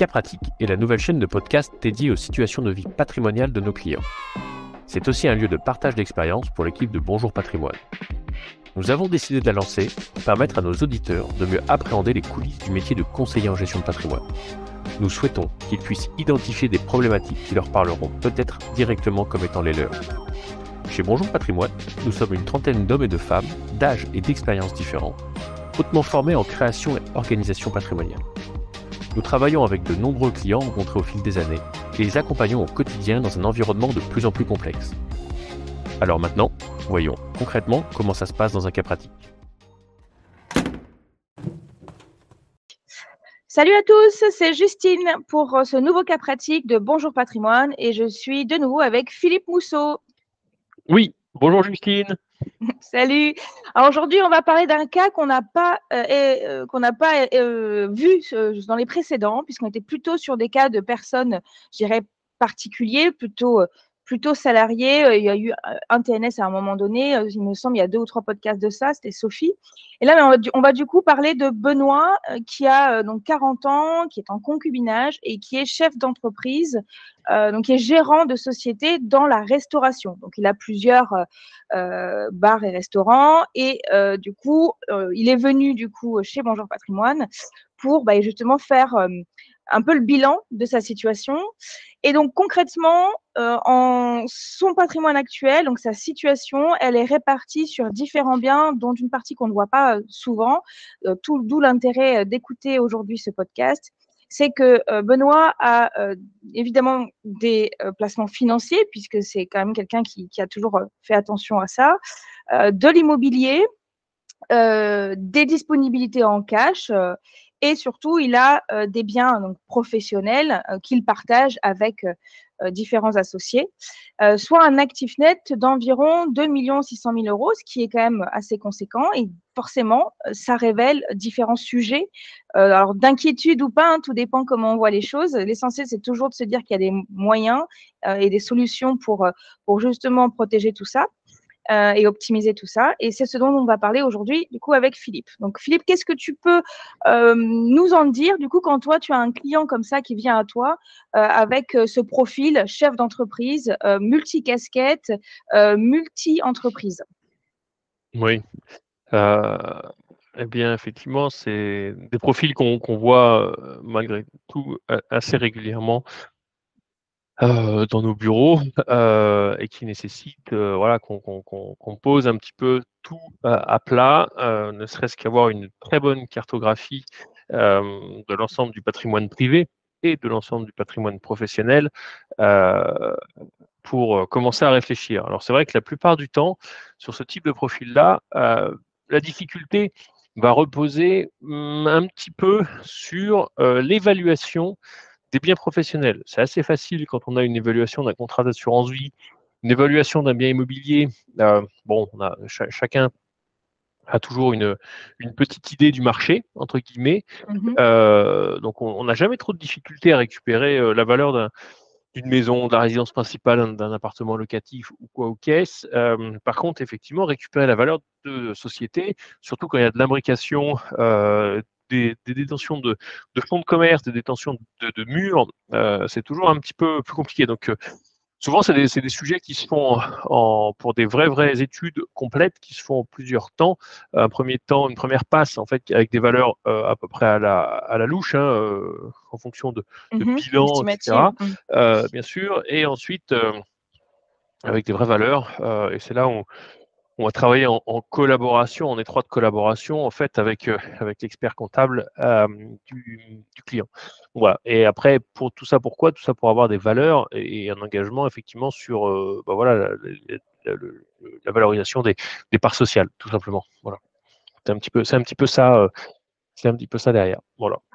Cas Pratique est la nouvelle chaîne de podcast dédiée aux situations de vie patrimoniale de nos clients. C'est aussi un lieu de partage d'expérience pour l'équipe de Bonjour Patrimoine. Nous avons décidé de la lancer pour permettre à nos auditeurs de mieux appréhender les coulisses du métier de conseiller en gestion de patrimoine. Nous souhaitons qu'ils puissent identifier des problématiques qui leur parleront peut-être directement comme étant les leurs. Chez Bonjour Patrimoine, nous sommes une trentaine d'hommes et de femmes, d'âge et d'expériences différents, hautement formés en création et organisation patrimoniale. Nous travaillons avec de nombreux clients rencontrés au fil des années et les accompagnons au quotidien dans un environnement de plus en plus complexe. Alors maintenant, voyons concrètement comment ça se passe dans un cas pratique. Salut à tous, c'est Justine pour ce nouveau cas pratique de Bonjour Patrimoine et je suis de nouveau avec Philippe Mousseau. Oui, bonjour Justine. Salut. Aujourd'hui, on va parler d'un cas qu'on n'a pas, euh, euh, euh, vu dans les précédents, puisqu'on était plutôt sur des cas de personnes, je dirais, particuliers, plutôt plutôt salarié. Euh, il y a eu euh, un TNS à un moment donné, euh, il me semble, il y a deux ou trois podcasts de ça, c'était Sophie. Et là, on va, du, coup parler de Benoît, qui a donc 40 ans, qui est en concubinage et qui est chef d'entreprise, donc qui est gérant de société dans la restauration. Donc, il a plusieurs bars et restaurants. Et du coup, il est venu du coup chez Bonjour Patrimoine pour bah, justement faire un peu le bilan de sa situation. Et donc concrètement, euh, en son patrimoine actuel, donc sa situation, elle est répartie sur différents biens, dont une partie qu'on ne voit pas euh, souvent. Euh, tout, d'où l'intérêt d'écouter aujourd'hui ce podcast. C'est que Benoît a évidemment des placements financiers, puisque c'est quand même quelqu'un qui, qui, a toujours fait attention à ça, de l'immobilier, des disponibilités en cash et surtout, il a euh, des biens donc, professionnels euh, qu'il partage avec euh, différents associés, soit un actif net d'environ 2 600 000 euros, ce qui est quand même assez conséquent. Et forcément, ça révèle différents sujets. alors, d'inquiétude ou pas, hein, tout dépend comment on voit les choses. L'essentiel, c'est toujours de se dire qu'il y a des moyens et des solutions pour, pour justement protéger tout ça. Euh, et optimiser tout ça. Et c'est ce dont on va parler aujourd'hui, du coup, avec Philippe. Donc, Philippe, qu'est-ce que tu peux euh, nous en dire, du coup, quand toi, tu as un client comme ça qui vient à toi euh, avec ce profil chef d'entreprise, multi-casquette, multi-entreprise? Oui. Eh bien, effectivement, c'est des profils qu'on voit malgré tout assez régulièrement euh, dans nos bureaux euh, et qui nécessite euh, voilà, qu'on pose un petit peu tout à plat, ne serait-ce qu'avoir une très bonne cartographie de l'ensemble du patrimoine privé et de l'ensemble du patrimoine professionnel pour commencer à réfléchir. Alors c'est vrai que la plupart du temps, sur ce type de profil-là, la difficulté va reposer mmh, un petit peu sur l'évaluation des biens professionnels. C'est assez facile quand on a une évaluation d'un contrat d'assurance vie, une évaluation d'un bien immobilier. Euh, bon, on a, chacun a toujours une, une, petite idée du marché, entre guillemets. Mmh euh, donc, on n'a jamais trop de difficultés à récupérer euh, la valeur d'une maison, de la résidence principale, d'un appartement locatif ou quoi aux caisses. par contre, effectivement, récupérer la valeur de société, surtout quand il y a de l'imbrication des, détentions de, fonds de commerce, des détentions de, murs, euh, c'est toujours un petit peu plus compliqué. Donc, euh, souvent, c'est des, sujets qui se font en, pour des vraies, vraies études complètes qui se font en plusieurs temps. Un premier temps, une première passe, en fait, avec des valeurs euh, à peu près à la, à la louche, hein, en fonction de, mmh bilan, etc. Mmh. bien sûr. Et ensuite, avec des vraies valeurs. et c'est là où on va travailler en, collaboration, en étroite collaboration en fait avec, euh, l'expert comptable euh, du, client. Voilà. Et après, pour tout ça, pourquoi Tout ça pour avoir des valeurs et, un engagement effectivement sur euh, bah la, valorisation des, parts sociales, tout simplement. Voilà. C'est un petit peu ça derrière.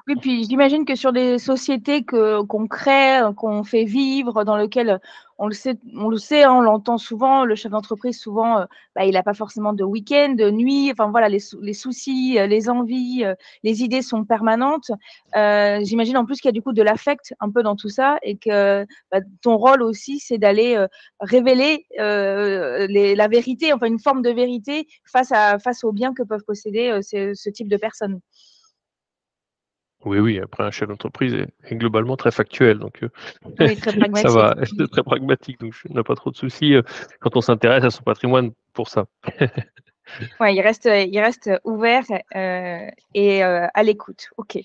Oui, puis j'imagine que sur des sociétés que qu'on crée, qu'on fait vivre, dans lesquelles on le sait, on le sait, hein, on l'entend souvent. Le chef d'entreprise, souvent, euh, bah, il n'a pas forcément de week-end, de nuit. Enfin voilà, les, les soucis, euh, les envies, euh, les idées sont permanentes. J'imagine en plus qu'il y a du coup de l'affect un peu dans tout ça et que bah, ton rôle aussi, c'est d'aller révéler la vérité, enfin une forme de vérité face à face aux biens que peuvent posséder ce type de personnes. Oui, oui, après un chef d'entreprise est, globalement très factuel, donc euh, Oui, très ça va, c'est très pragmatique, donc je n'ai pas trop de soucis euh, quand on s'intéresse à son patrimoine pour ça. Ouais, il reste, il reste ouvert euh, et euh, à l'écoute. Ok.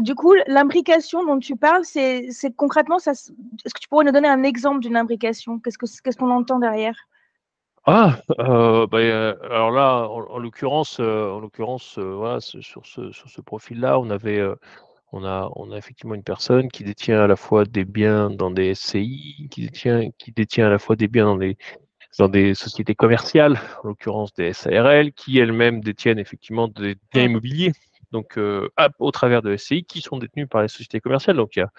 Du coup, l'imbrication dont tu parles, c'est c'est concrètement, est-ce que tu pourrais nous donner un exemple d'une imbrication? Qu'est-ce que qu'est-ce qu'on entend derrière? Ah, euh, bah, euh, alors là, en, en l'occurrence, euh, en l'occurrence, euh, voilà, ce- sur ce, sur ce profil-là, on avait, euh, on a, on a effectivement une personne qui détient à la fois des biens dans des SCI, qui détient, qui détient à la fois des biens dans des, dans des sociétés commerciales, en l'occurrence des SARL, qui elles-mêmes détiennent effectivement des biens Mm. immobiliers, donc euh, à- au travers de SCI, qui sont détenus par les sociétés commerciales. Donc il y a,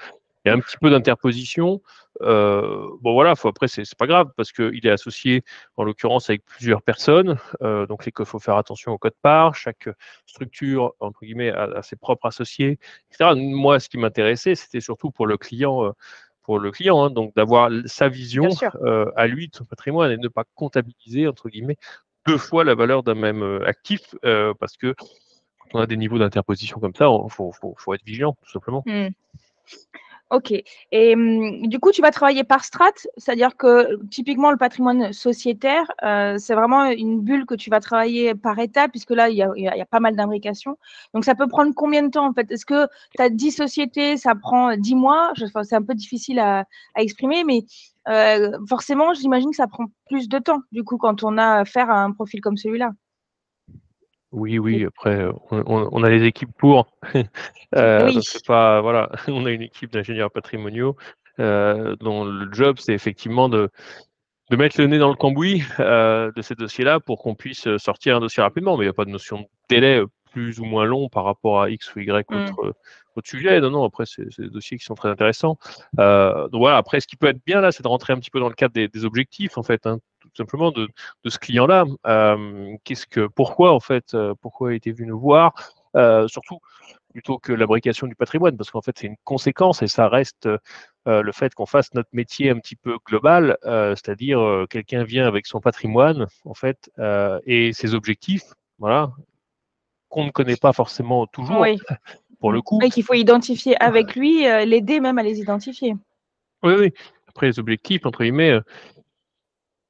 il y a un petit peu d'interposition. Euh, bon voilà, faut, après c'est pas grave parce qu'il est associé en l'occurrence avec plusieurs personnes. Euh, donc il faut faire attention au code part. Chaque structure entre guillemets a, a ses propres associés, etc. Moi, ce qui m'intéressait, c'était surtout pour le client. euh, pour le client, hein, donc d'avoir sa vision à lui de son patrimoine et ne pas comptabiliser entre guillemets deux fois la valeur d'un même actif parce que quand on a des niveaux d'interposition comme ça, il faut, faut, faut être vigilant tout simplement. Mm. Ok. Et hum, du coup, tu vas travailler par strat, c'est-à-dire que typiquement le patrimoine sociétaire, euh, c'est vraiment une bulle que tu vas travailler par étapes, puisque là, il y a, pas mal d'imbrications. Donc, ça peut prendre combien de temps en fait? Est-ce que tu as 10 sociétés, ça prend 10 mois? C'est un peu difficile à, à exprimer, mais euh, forcément, j'imagine que ça prend plus de temps, du coup, quand on a affaire à un profil comme celui-là. Oui, oui, après, euh, on, a les équipes pour. Euh, Oui. donc c'est pas, voilà, on a une équipe d'ingénieurs patrimoniaux euh, dont le job, c'est effectivement de, de mettre le nez dans le cambouis euh, de ces dossiers-là pour qu'on puisse sortir un dossier rapidement. Mais il n'y a pas de notion de délai plus ou moins long par rapport à X ou Y Mm. autre, autre sujet. Non, non, après, c'est des dossiers qui sont très intéressants. Donc voilà, après, ce qui peut être bien là, c'est de rentrer un petit peu dans le cadre des, des objectifs, en fait, hein, tout simplement de, de ce client-là. Euh, Qu'est-ce que, pourquoi, en fait, euh, pourquoi était venu nous voir Euh, Surtout, plutôt que l'abrication du patrimoine, parce qu'en fait, c'est une conséquence et ça reste euh, le fait qu'on fasse notre métier un petit peu global, euh, c'est-à-dire euh, quelqu'un vient avec son patrimoine, en fait, et ses objectifs, voilà, qu'on ne connaît pas forcément toujours, Oui. pour le coup. Et qu'il faut identifier avec lui, l'aider même à les identifier. Oui, oui. Après, les objectifs, entre guillemets,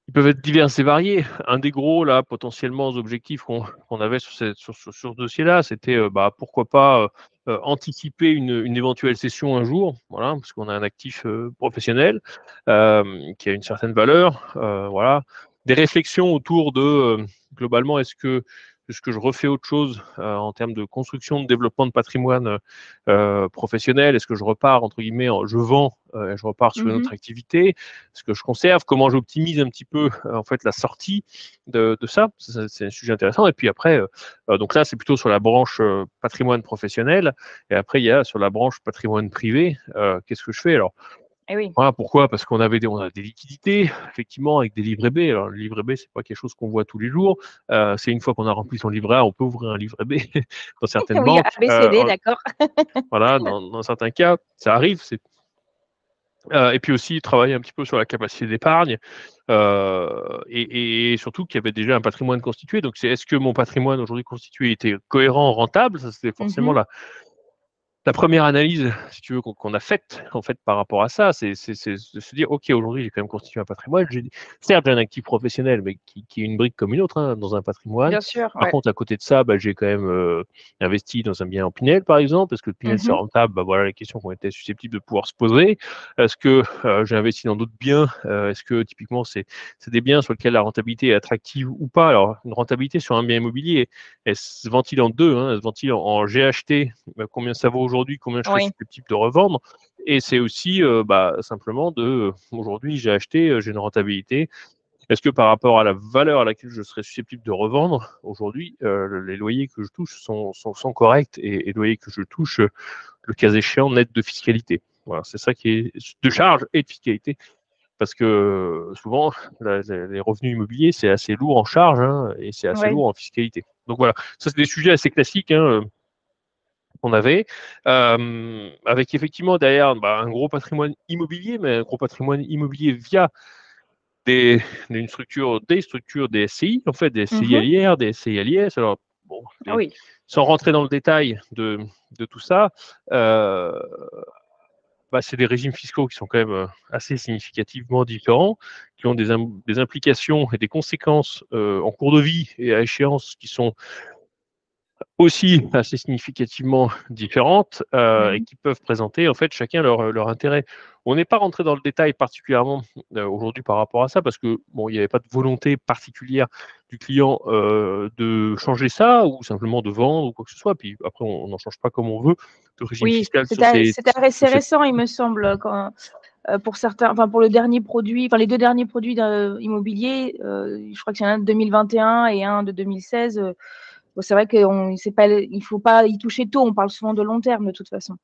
ils peuvent être divers et variés. Un des gros, là, potentiellement, objectifs qu'on avait sur, ce dossier-là, c'était euh, bah, pourquoi pas euh, euh, anticiper une, éventuelle cession un jour, voilà, parce qu'on a un actif professionnel qui a une certaine valeur. voilà. Des réflexions autour de, globalement, est-ce que, est-ce que je refais autre chose euh, en termes de construction, de développement de patrimoine euh, professionnel? Est-ce que je repars, entre guillemets, en- je vends, euh, je repars sur une Mhm. autre activité? Ce que je conserve, comment j'optimise un petit peu euh, en fait la sortie de, de ça. C'est un sujet intéressant. Et puis après, euh, euh, donc là, c'est plutôt sur la branche euh, patrimoine professionnel. Et après, il y a sur la branche patrimoine privé. euh, Qu'est-ce que je fais? Alors, Eh oui. voilà, pourquoi Parce qu'on avait des, on a des liquidités, effectivement, avec des livrets B. Alors, le livret B, c'est pas quelque chose qu'on voit tous les jours. Euh, c'est une fois qu'on a rempli son livret A, on peut ouvrir un livret B dans certaines Oui, banques. ABCD, Euh, d'accord. voilà, dans, dans certains cas, ça arrive. C'est euh, et puis aussi travailler un petit peu sur la capacité d'épargne euh, et, et surtout qu'il y avait déjà un patrimoine constitué. Donc, c'est est-ce que mon patrimoine aujourd'hui constitué était cohérent, rentable? Ça, c'était forcément Mhm. la, la première analyse, si tu veux, qu'on qu'on a faite en fait par rapport à ça, c'est c'est- c'est de se dire, ok, aujourd'hui j'ai quand même constitué un patrimoine. Certes j'ai un actif professionnel, mais qui, qui est une brique comme une autre hein, dans un patrimoine. Bien sûr. Par ouais. contre, à côté de ça, bah, j'ai quand même euh, investi dans un bien en Pinel, par exemple. Est-ce que le Pinel, c'est Mhm. rentable? Bah, Voilà les questions ont été susceptibles de pouvoir se poser. Est-ce que euh, j'ai investi dans d'autres biens? Euh, Est-ce que typiquement, c'est c'est des biens sur lesquels la rentabilité est attractive ou pas? Alors, une rentabilité sur un bien immobilier, elle se ventile en deux. Hein, elle se ventile en, en j'ai acheté, bah, combien ça vaut aujourd'hui, combien je serais Oui. susceptible de revendre. Et c'est aussi euh, bah, simplement de euh, aujourd'hui, j'ai acheté, euh, j'ai une rentabilité. Est-ce que par rapport à la valeur à laquelle je serais susceptible de revendre, aujourd'hui, euh, les loyers que je touche sont, sont, sont corrects et les loyers que je touche, le cas échéant, net de fiscalité. Voilà, c'est ça qui est de charge et de fiscalité. Parce que souvent, la- les revenus immobiliers, c'est assez lourd en charge hein, et c'est assez Ouais. lourd en fiscalité. Donc voilà, ça, c'est des sujets assez classiques hein, qu'on avait, euh, avec effectivement derrière bah, un gros patrimoine immobilier, mais un gros patrimoine immobilier via des, une structure, des structures des SCI, en fait, des SCI Mhm. Des SCI LIS. Alors, bon, Ah oui. sans rentrer dans le détail de, de tout ça, euh, bah, c'est des régimes fiscaux qui sont quand même euh, assez significativement différents, qui ont des, im- des implications et des conséquences euh, en cours de vie et à échéance qui sont aussi assez significativement différentes euh, et Mhm. qui peuvent présenter en fait chacun leur, leur intérêt. On n'est pas rentré dans le détail particulièrement euh, aujourd'hui par rapport à ça parce que bon, il n'y avait pas de volonté particulière du client euh, de changer ça ou simplement de vendre ou quoi que ce soit. Puis après, on n'en change pas comme on veut de régime Oui, c'était assez récent, il me semble, quand, euh, pour certains, enfin pour le dernier produit, enfin les deux derniers produits immobiliers, euh, je crois qu'il y en a un de 2021 et un de 2016. Bon, c'est vrai qu'il ne faut pas y toucher tôt, on parle souvent de long terme de toute façon.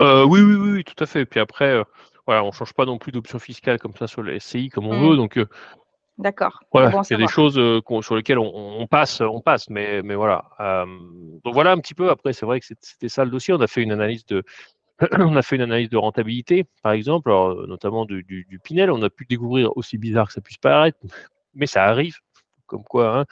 Euh, oui, oui, oui, oui, tout à fait. Puis après, euh, voilà, on change pas non plus d'option fiscale comme ça sur le SCI comme on Mhm. veut. Donc euh, D'accord. Voilà, Bon à il y a des choses sur lesquelles on, on passe, on passe, mais, mais voilà. Donc voilà un petit peu. Après, c'est vrai que c'était ça le dossier. On a fait une analyse de, on a fait une analyse de rentabilité, par exemple, alors, notamment du, du, du Pinel. On a pu découvrir aussi bizarre que ça puisse paraître, mais ça arrive. Comme quoi, hein,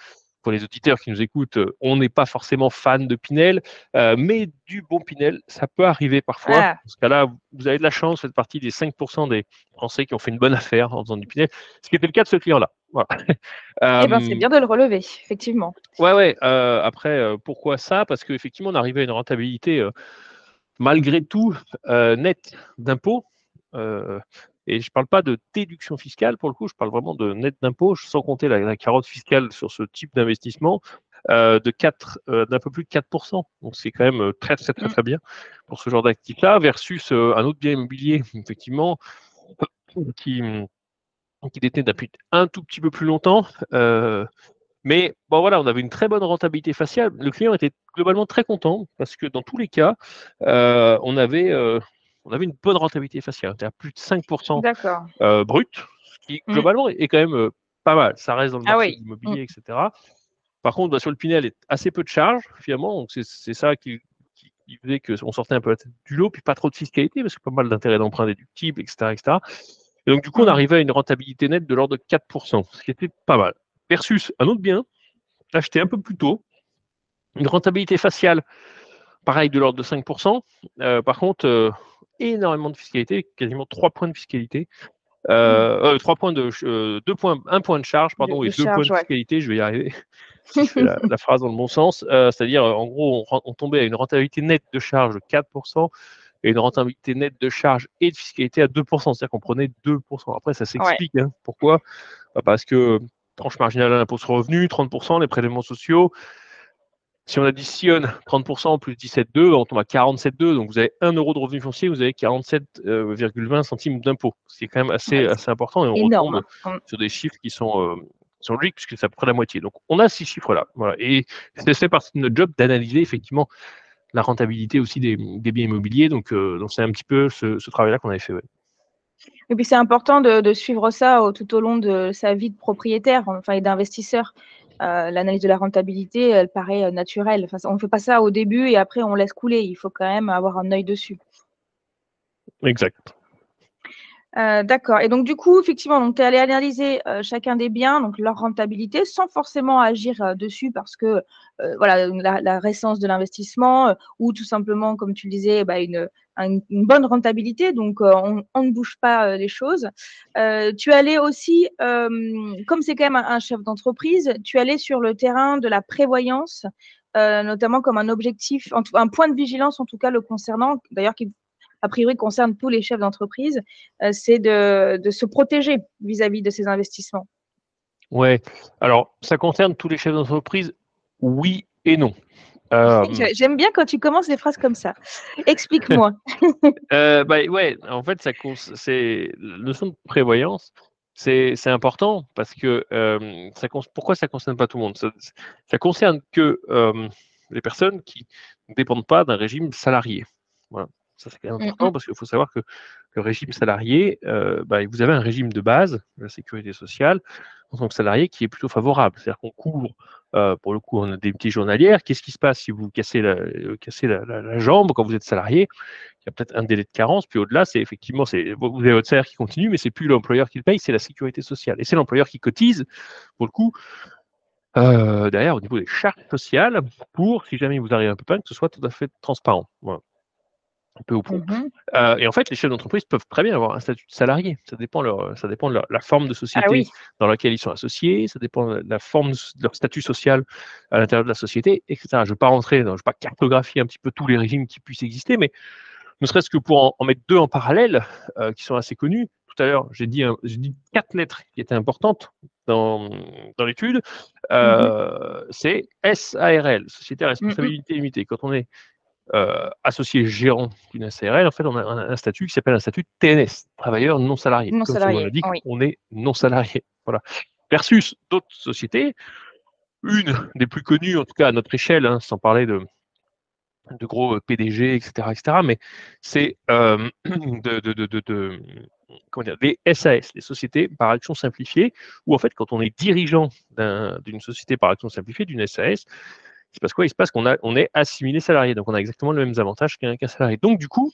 pour les auditeurs qui nous écoutent, euh, on n'est pas forcément fan de Pinel, euh, mais du bon Pinel, ça peut arriver parfois. Ah. Dans ce cas-là, vous avez de la chance, vous faites partie des 5% des Français qui ont fait une bonne affaire en faisant du Pinel, ce qui était le cas de ce client-là. Voilà. Eh ben, c'est Euh, bien de le relever, effectivement. Ouais, ouais. euh, après, pourquoi ça? Parce qu'effectivement, on arrivait à une rentabilité malgré tout nette d'impôts. euh, et je ne parle pas de déduction fiscale pour le coup, je parle vraiment de net d'impôts, sans compter la, la carotte fiscale sur ce type d'investissement, euh, de 4, euh, d'un peu plus de 4%. Donc c'est quand même euh, très, très, très, Mm. très bien pour ce genre d'actif-là, versus euh, un autre bien immobilier, effectivement, qui, qui détenait depuis un tout petit peu plus longtemps. mais bon voilà, on avait une très bonne rentabilité faciale. Le client était globalement très content parce que dans tous les cas, on, avait, on avait une bonne rentabilité faciale, c'est-à-dire plus de 5% D'accord. euh, brut, ce qui Mm. globalement est quand même euh, pas mal. Ça reste dans le Ah marché oui. de l'immobilier, etc. Par contre, bah, sur le Pinel, il y a assez peu de charges finalement, donc c'est ça qui, qui, qui faisait qu'on sortait un peu du lot, puis pas trop de fiscalité parce que pas mal d'intérêts d'emprunt déductibles, etc., etc. Et donc, du coup, on Mm. arrivait à une rentabilité nette de l'ordre de 4%, ce qui était pas mal. Versus un autre bien, acheté un peu plus tôt, une rentabilité faciale, pareil, de l'ordre de 5%. Euh, par contre, énormément de fiscalité, quasiment 3 points de fiscalité. Euh, euh, 3 points de, euh, 2 points, 1 point de charge, pardon, De- et de 2 points de ouais. fiscalité, je vais y arriver, je fais la, la phrase dans le bon sens. Euh, C'est-à-dire, en gros, on tombait à une rentabilité nette de charge de 4% et une rentabilité nette de charge et de fiscalité à 2%. C'est-à-dire qu'on prenait 2%. Après, ça s'explique. hein. Pourquoi? Bah, Parce que tranche marginale à l'impôt sur le revenu, 30%, les prélèvements sociaux. Si on additionne 30% plus 17,2, on tombe à 47,2. Donc vous avez 1 euro de revenu foncier, vous avez 47,20 centimes d'impôt. C'est quand même assez, assez important et on Énorme. retombe Mm. sur des chiffres qui sont, euh, qui sont logiques puisque c'est à peu près la moitié. Donc on a ces chiffres-là. Voilà. Et c'est fait partie de notre job d'analyser effectivement la rentabilité aussi des, des biens immobiliers. Donc euh, donc c'est un petit peu ce, ce travail-là qu'on avait fait. ouais. Et puis c'est important de, de suivre ça au- tout au long de sa vie de propriétaire, enfin et d'investisseur. Euh, L'analyse de la rentabilité, elle paraît euh, naturelle. Enfin, on ne fait pas ça au début et après on laisse couler. Il faut quand même avoir un œil dessus. Exact. Euh, D'accord. Et donc, du coup, effectivement, tu es allé analyser euh, chacun des biens, donc leur rentabilité, sans forcément agir euh, dessus parce que voilà, la, la récence de l'investissement ou tout simplement, comme tu le disais, bah, une, un- une bonne rentabilité. Donc, euh, on, ne bouge pas euh, les choses. Euh, tu allé aussi, comme c'est quand même un, chef d'entreprise, tu allé sur le terrain de la prévoyance, notamment comme un objectif, un point de vigilance en tout cas le concernant, d'ailleurs qui a priori concerne tous les chefs d'entreprise, c'est de, de se protéger vis-à-vis de ces investissements. Ouais. Alors, ça concerne tous les chefs d'entreprise, oui et non. Euh, J'ai- J'aime bien quand tu commences des phrases comme ça. Explique-moi. euh, bah, ouais, en fait, ça c'est la notion de prévoyance, c'est important parce que euh, ça pourquoi ça concerne pas tout le monde? Ça, ça concerne que euh, les personnes qui ne dépendent pas d'un régime salarié. Voilà. Ça, c'est quand même important parce qu'il faut savoir que le régime salarié, euh, bah, vous avez un régime de base la sécurité sociale en tant que salarié qui est plutôt favorable. C'est-à-dire qu'on couvre, euh, pour le coup, on a des petits journalières. Qu'est-ce qui se passe si vous cassez la, euh, jambe quand vous êtes salarié? Il y a peut-être un délai de carence. Puis au-delà, c'est effectivement, vous avez votre salaire qui continue, mais c'est plus l'employeur qui le paye, c'est la sécurité sociale. Et c'est l'employeur qui cotise, pour le coup, derrière au niveau des chartes sociales pour, si jamais vous arrivez un peu pas, que ce soit tout à fait transparent. Voilà. Un peu au point. Mhm. Euh, et en fait, les chefs d'entreprise peuvent très bien avoir un statut de salarié. Ça dépend, leur, ça dépend de leur- la forme de société Ah oui. dans laquelle ils sont associés, ça dépend de la forme de leur statut social à l'intérieur de la société, etc. Je ne vais pas rentrer, dans, je ne vais pas cartographier un petit peu tous les régimes qui puissent exister, mais ne serait-ce que pour en, en mettre deux en parallèle, euh, qui sont assez connus. Tout à l'heure, j'ai dit, un- j'ai dit quatre lettres qui étaient importantes dans, dans l'étude. Euh, C'est SARL, Société à responsabilité limitée. Quand on est euh, associé gérant d'une SARL, en fait, on a un, un statut qui s'appelle un statut TNS, travailleur non salarié. Non Comme salarié, l'indique, oui. on est non salarié. Voilà. Versus d'autres sociétés, une des plus connues, en tout cas à notre échelle, hein, sans parler de, de gros euh, PDG, etc., etc., mais c'est euh, de, comment dire, des SAS, les sociétés par action simplifiée, où en fait, quand on est dirigeant d'un- d'une société par action simplifiée, d'une SAS, se passe quoi? Il se passe qu'on on est assimilé salarié, donc on a exactement les mêmes avantages qu'un salarié. Donc du coup,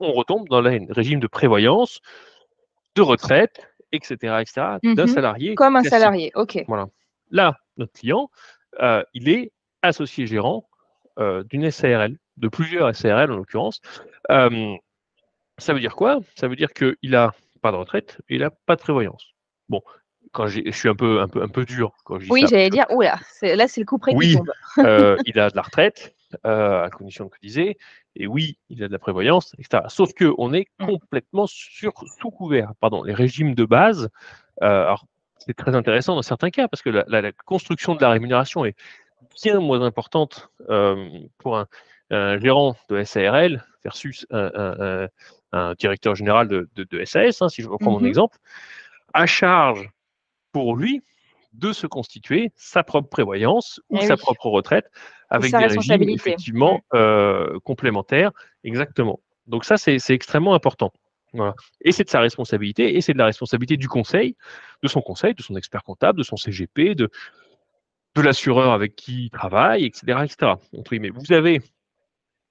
on retombe dans le régime de prévoyance, de retraite, etc., etc., d'un Mhm. salarié. Comme un classique. salarié, ok. Voilà. Là, notre client, euh, il est associé gérant euh, d'une SARL, de plusieurs SARL en l'occurrence. Euh, ça veut dire quoi? Ça veut dire qu'il n'a pas de retraite et il n'a pas de prévoyance. Bon, quand je suis un peu, un peu, un peu dur quand je dis Oui, j'allais dire, oula, là c'est le coup près Oui. qui tombe. Euh, il a de la retraite, euh, à condition de cotiser, et oui, il a de la prévoyance, etc. Sauf qu'on est Mm. complètement sur, sous couvert. Pardon, les régimes de base, euh, alors c'est très intéressant dans certains cas, parce que la, la- la construction de la rémunération est bien moins importante pour un, un gérant de SARL versus un, un- un- un directeur général de, de- de SAS, hein, si je reprends mon Mhm. exemple, à charge pour lui de se constituer sa propre prévoyance ou Eh sa oui. propre retraite avec des régimes effectivement euh, complémentaires. Exactement. Donc ça, c'est extrêmement important. Voilà. Et c'est de sa responsabilité, et c'est de la responsabilité du conseil, de son conseil, de son expert comptable, de son CGP, de, de l'assureur avec qui il travaille, etc. etc. Entre guillemets. Vous avez,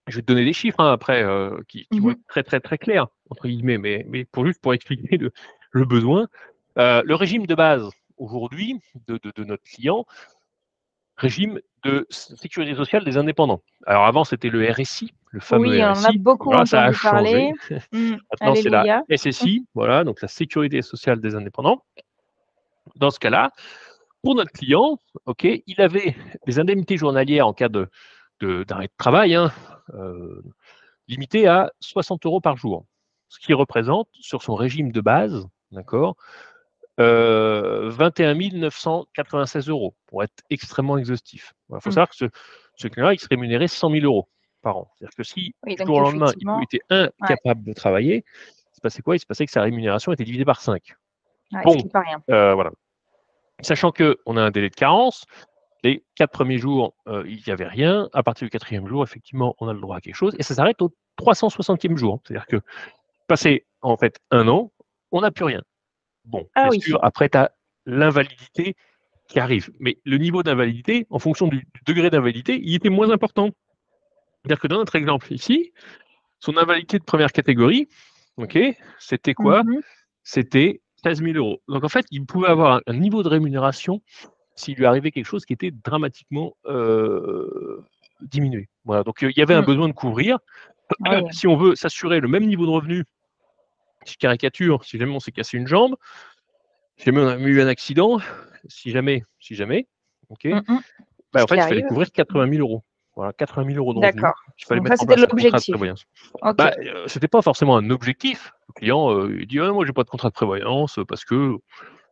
je vais te donner des chiffres hein, après euh, qui, qui vont Mhm. être très très très clairs, entre guillemets, mais, mais pour juste pour expliquer le, le besoin. Euh, le régime de base aujourd'hui de, de- de notre client, régime de sécurité sociale des indépendants. Alors avant, c'était le RSI, le fameux Oui, on en a RSI. beaucoup Voilà, ça a entendu parler. changé. Mm, Maintenant, c'est la. SSI, voilà, donc la sécurité sociale des indépendants. Dans ce cas-là, pour notre client, ok, il avait des indemnités journalières en cas de de- d'arrêt de, travail, hein, euh, limitées à 60 euros par jour, ce qui représente sur son régime de base, d'accord, euh, 21 996 euros pour être extrêmement exhaustif. Il faut Mm. savoir que ce, ce client-là, il se rémunérait 100 000 euros par an. C'est-à-dire que si Oui, du jour au lendemain, il était incapable de travailler, il se passait quoi? Il se passait que sa rémunération était divisée par 5. ouais, Bon. pas rien. Euh, voilà. Sachant qu'on a un délai de carence, les quatre premiers jours, euh, il n'y avait rien. À partir du quatrième jour, effectivement, on a le droit à quelque chose. Et ça s'arrête au 360e jour. C'est-à-dire que passé en fait un an, on n'a plus rien. Bon, Ah bien oui. sûr, après, tu as l'invalidité qui arrive. Mais le niveau d'invalidité, en fonction du, du degré d'invalidité, il était moins important. C'est-à-dire que dans notre exemple ici, son invalidité de première catégorie, ok, c'était quoi Mhm. c'était 13 000 euros. Donc en fait, il pouvait avoir un, niveau de rémunération s'il lui arrivait quelque chose qui était dramatiquement euh, diminué. Voilà. Donc euh, il y avait un Mm. besoin de couvrir. Oui. Si on veut s'assurer le même niveau de revenu, je caricature, si jamais on s'est cassé une jambe, si jamais on a eu un accident, si jamais, si jamais, ok, Mm, mm. bah, en fait, il fallait couvrir 80 000 euros. Voilà, 80 000 euros de. D'accord. Il fallait Donc mettre ça, en c'était place un contrat de l'objectif. prévoyance. Ok. Bah, euh, c'était pas forcément un objectif. Le client, euh, il dit ah, moi j'ai pas de contrat de prévoyance parce que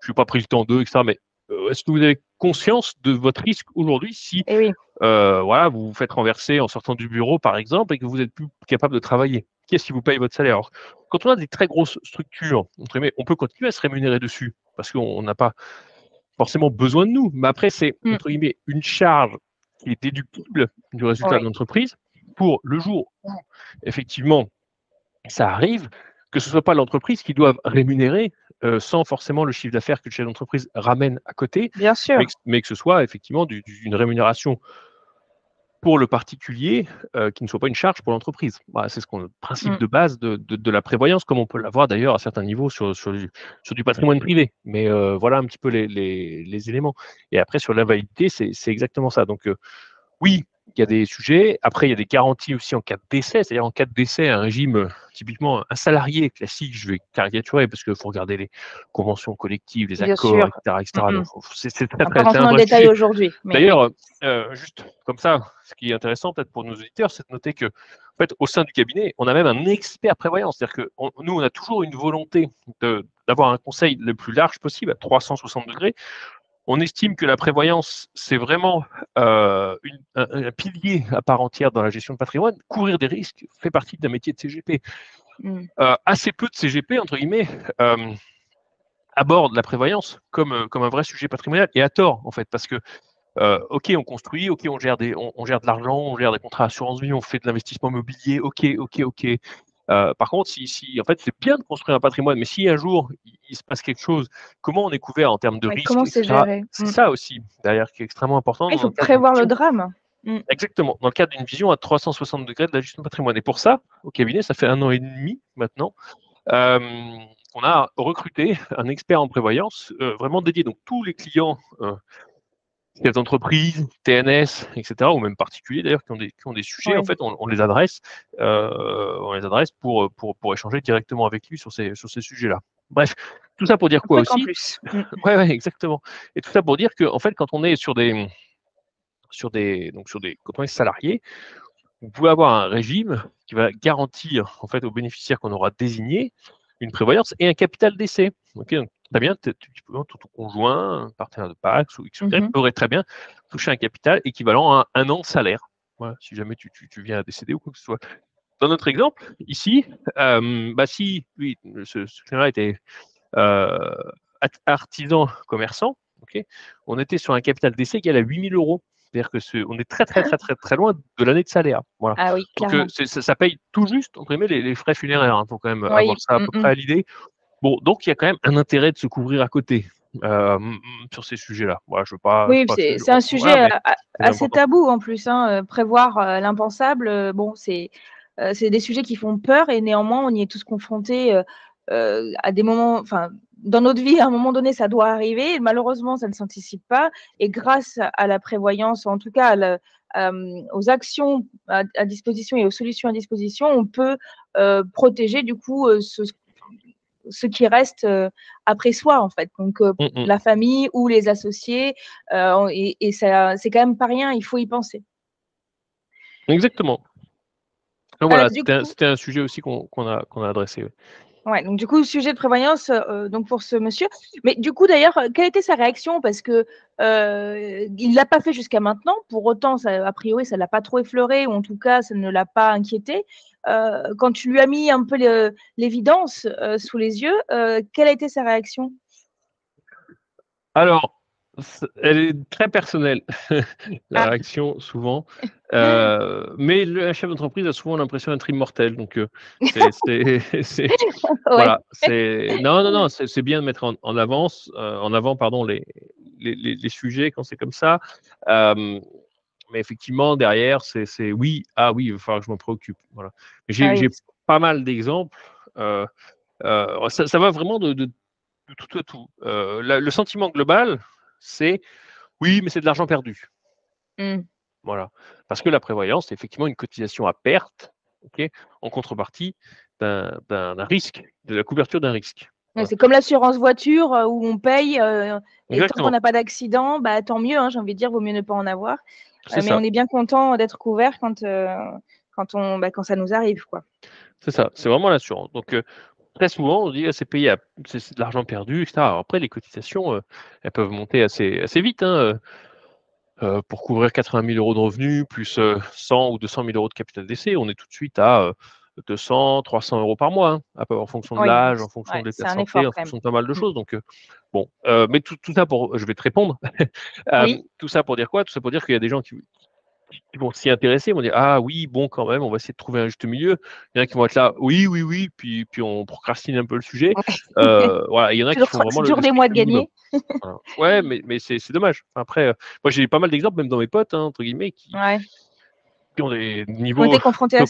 je suis pas pris le temps d'eux, etc. Mais euh, est-ce que vous avez conscience de votre risque aujourd'hui si oui. euh, voilà, vous vous faites renverser en sortant du bureau, par exemple, et que vous êtes plus capable de travailler? Qui est-ce qui vous paye votre salaire Alors, Quand on a des très grosses structures, entre guillemets, on peut continuer à se rémunérer dessus parce qu'on n'a pas forcément besoin de nous. Mais après, c'est Mm. entre guillemets une charge qui est déductible du résultat Oui. de l'entreprise pour le jour où effectivement ça arrive, que ce soit pas l'entreprise qui doive rémunérer euh, sans forcément le chiffre d'affaires que le chef d'entreprise ramène à côté, Bien sûr. mais que, mais que ce soit effectivement du- du- une rémunération pour le particulier euh, qui ne soit pas une charge pour l'entreprise. Voilà, c'est ce qu'on le principe Mm. de base de, de- de la prévoyance, comme on peut l'avoir d'ailleurs à certains niveaux sur, sur, du, sur du patrimoine privé. Mais euh, voilà un petit peu les, les- les éléments. Et après, sur l'invalidité, c'est c'est exactement ça. Donc, euh, oui, il y a des sujets. Après, il y a des garanties aussi en cas de décès. C'est-à-dire en cas de décès, un régime, euh, typiquement un salarié classique, je vais caricaturer parce qu'il faut regarder les conventions collectives, les Bien accords, sûr. etc. Mm, c'est très, très, vrai détail aujourd'hui. mais- D'ailleurs, euh, juste comme ça, ce qui est intéressant peut-être pour nos auditeurs, c'est de noter que, en fait, au sein du cabinet, on a même un expert prévoyance. C'est-à-dire que on- nous, on a toujours une volonté d'avoir un conseil le plus large possible, à 360 degrés. On estime que la prévoyance, c'est vraiment euh, une- un, un pilier à part entière dans la gestion de patrimoine. Courir des risques fait partie d'un métier de CGP. Mm. Euh, assez peu de CGP, entre guillemets, euh, abordent la prévoyance comme, comme un vrai sujet patrimonial, et à tort, en fait, parce que ok, on construit, ok, on gère, des, on, on gère de l'argent, on gère des contrats assurance vie, on fait de l'investissement immobilier, ok, ok, ok. Euh, par contre, si, si en fait, c'est bien de construire un patrimoine, mais si un jour il, il se passe quelque chose, comment on est couvert en termes de Ouais, risque comment c'est etc. géré? C'est Mm. ça aussi, derrière, qui est extrêmement important. Il faut prévoir le drame. Exactement, dans le cadre d'une vision à 360 degrés de la gestion de patrimoine. Et pour ça, au cabinet, ça fait un an et demi maintenant, euh, on a recruté un expert en prévoyance euh, vraiment dédié. Donc tous les clients, chefs d'entreprise, TNS, etc., ou même particuliers d'ailleurs, qui ont des, qui ont des sujets, en fait, on, on les adresse, euh, on les adresse pour, pour, pour échanger directement avec lui sur ces, sur ces sujets-là. Bref, tout ça pour dire quoi aussi plus. Mm. Ouais, ouais, exactement. Et tout ça pour dire que, en fait, quand on est sur des, sur des, donc sur des, quand on est salarié, vous pouvez avoir un régime qui va garantir, en fait, aux bénéficiaires qu'on aura désignés une prévoyance et un capital d'essai. Donc très bien, peux, ton conjoint, un partenaire de Pax ou X ou Y, Mhm. aurait très bien touché un capital équivalent à un, un an de salaire. Voilà, si jamais tu, tu, tu viens à décéder ou quoi que ce soit. Dans notre exemple, ici, euh, bah si lui, ce, ce client-là était euh, art- artisan commerçant, on était sur un capital d'essai égal à 8000 euros. C'est-à-dire que ce- on est très très très très très loin de l'année de salaire. Voilà. Ah oui, Donc euh, ça, ça paye tout juste, entre guillemets, les, les frais funéraires. Il faut quand même Oui, avoir ça à peu mm, mm. près à l'idée. Bon, donc il y a quand même un intérêt de se couvrir à côté euh, sur ces sujets-là. Voilà, je veux pas. Oui, c'est un sujet euh, assez tabou en plus. hein, euh, Prévoir l'impensable, bon, c'est c'est des sujets qui font peur et néanmoins, on y est tous confrontés euh, à des moments, enfin, dans notre vie, à un moment donné, ça doit arriver. Et malheureusement, ça ne s'anticipe pas. Et grâce à- à la prévoyance, en tout cas à la- euh, aux actions à, à disposition et aux solutions à disposition, on peut euh, protéger du coup euh, ce, ce qui reste euh, après soi, en fait. Donc, euh, Mm, mm. la famille ou les associés. euh, et et c'est quand même pas rien, il faut y penser. Exactement. Donc voilà, c'était un, sujet aussi qu'on a, qu'on a adressé. ouais. Ouais, donc du coup, sujet de prévoyance euh, donc pour ce monsieur. Mais du coup, d'ailleurs, quelle était sa réaction? Parce que euh, il l'a pas fait jusqu'à maintenant. Pour autant, ça, a priori, ça l'a pas trop effleuré, ou en tout cas, ça ne l'a pas inquiété. Euh, quand tu lui as mis un peu l'évidence euh, sous les yeux, euh, quelle a été sa réaction? Alors, elle est très personnelle, la Ah. réaction, souvent. Mais le chef d'entreprise a souvent l'impression d'être immortel. Donc, c'est- voilà. Non, non, non, c'est bien de mettre en, en avance, en avant pardon, les, les, les- les sujets quand c'est comme ça. Mais effectivement, derrière, c'est oui, ah oui, il va falloir que je m'en préoccupe. Voilà. J'ai Ah oui. j'ai pas mal d'exemples. euh, euh, ça, ça va vraiment de, de- de tout à tout. Euh, la- le sentiment global, c'est oui, mais c'est de l'argent perdu. Hmm. Voilà. Parce que la prévoyance, c'est effectivement une cotisation à perte en contrepartie d'un risque, de la couverture d'un risque. C'est comme l'assurance voiture où on paye euh, et tant qu'on n'a pas d'accident, bah, tant mieux, hein, j'ai envie de dire, vaut mieux ne pas en avoir. C'est mais ça. on est bien content d'être couvert quand, euh, quand, on, bah, quand ça nous arrive. Quoi. C'est ça. C'est vraiment l'assurance. Donc, euh, très souvent, on dit ah, c'est payé, à- c'est de l'argent perdu, etc. Alors après, les cotisations, euh, elles peuvent monter assez, assez vite. hein, euh, pour couvrir 80 000 euros de revenus, plus euh, 100 ou 200 000 euros de capital d'essai, on est tout de suite à 200, 300 euros par mois, hein, à peu- en fonction de Oui, l'âge, en fonction ouais, de l'état de santé, en fonction de pas mal de Mm. choses. Donc, euh, bon, euh, mais tout, tout ça pour, je vais te répondre. Euh, Oui. Tout ça pour dire quoi? Tout ça pour dire qu'il y a des gens qui, qui vont s'y intéresser, ils vont dire ah oui, bon quand même, on va essayer de trouver un juste milieu. Il y en a qui vont être là, oui, oui, oui, puis, puis on procrastine un peu le sujet. Voilà, il y en a qui font vraiment c'est le, des mois de gagner. Voilà. Ouais, mais, mais c'est c'est dommage. Après, moi j'ai pas mal d'exemples, même dans mes potes, hein, entre guillemets, qui, Ouais. Qui ont des niveaux